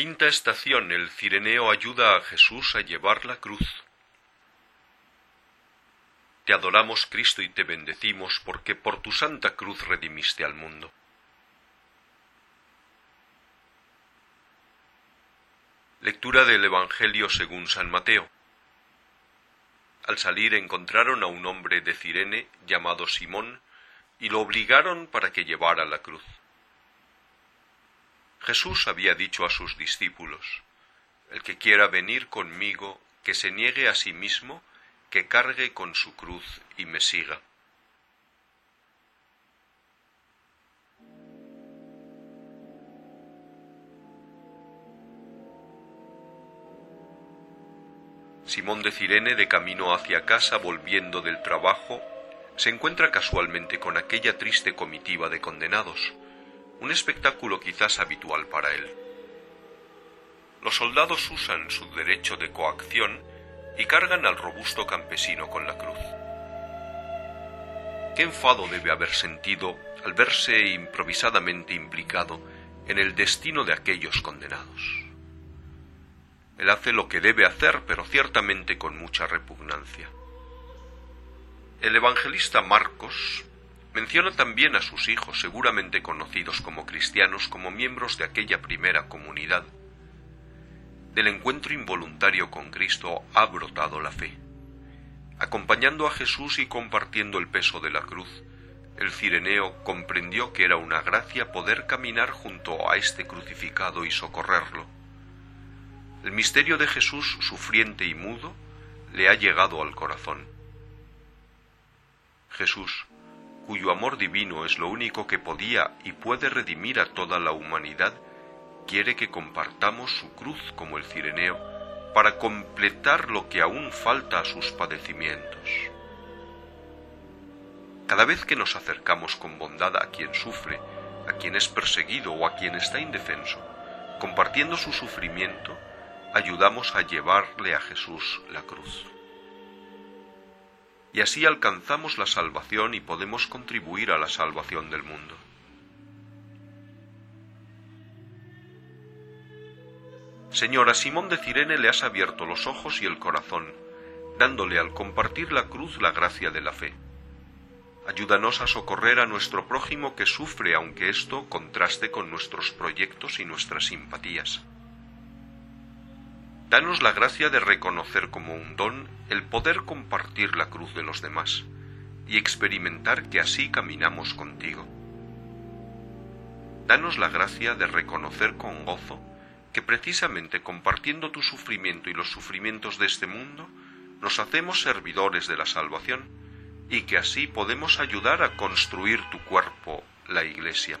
Quinta estación. El Cireneo ayuda a Jesús a llevar la cruz. Te adoramos, Cristo, y te bendecimos, porque por tu santa cruz redimiste al mundo. Lectura del Evangelio según San Mateo. Al salir encontraron a un hombre de Cirene llamado Simón y lo obligaron para que llevara la cruz. Jesús había dicho a sus discípulos, El que quiera venir conmigo, que se niegue a sí mismo, que cargue con su cruz y me siga. Simón de Cirene, de camino hacia casa, volviendo del trabajo, se encuentra casualmente con aquella triste comitiva de condenados, un espectáculo quizás habitual para él. Los soldados usan su derecho de coacción y cargan al robusto campesino con la cruz. Qué enfado debe haber sentido al verse improvisadamente implicado en el destino de aquellos condenados. Él hace lo que debe hacer, pero ciertamente con mucha repugnancia. El evangelista Marcos menciona también a sus hijos, seguramente conocidos como cristianos, como miembros de aquella primera comunidad. Del encuentro involuntario con Cristo ha brotado la fe. Acompañando a Jesús y compartiendo el peso de la cruz, el cireneo comprendió que era una gracia poder caminar junto a este crucificado y socorrerlo el misterio de Jesús sufriente y mudo le ha llegado al corazón. Jesús, cuyo amor divino es lo único que podía y puede redimir a toda la humanidad, quiere que compartamos su cruz como el cireneo para completar lo que aún falta a sus padecimientos. Cada vez que nos acercamos con bondad a quien sufre, a quien es perseguido o a quien está indefenso, compartiendo su sufrimiento, ayudamos a llevarle a Jesús la cruz. Y así alcanzamos la salvación y podemos contribuir a la salvación del mundo. Señor, a Simón de Cirene le has abierto los ojos y el corazón, dándole al compartir la cruz la gracia de la fe. Ayúdanos a socorrer a nuestro prójimo que sufre, aunque esto contraste con nuestros proyectos y nuestras simpatías. Danos la gracia de reconocer como un don el poder compartir la cruz de los demás y experimentar que así caminamos contigo. Danos la gracia de reconocer con gozo que precisamente compartiendo tu sufrimiento y los sufrimientos de este mundo, nos hacemos servidores de la salvación y que así podemos ayudar a construir tu cuerpo, la Iglesia.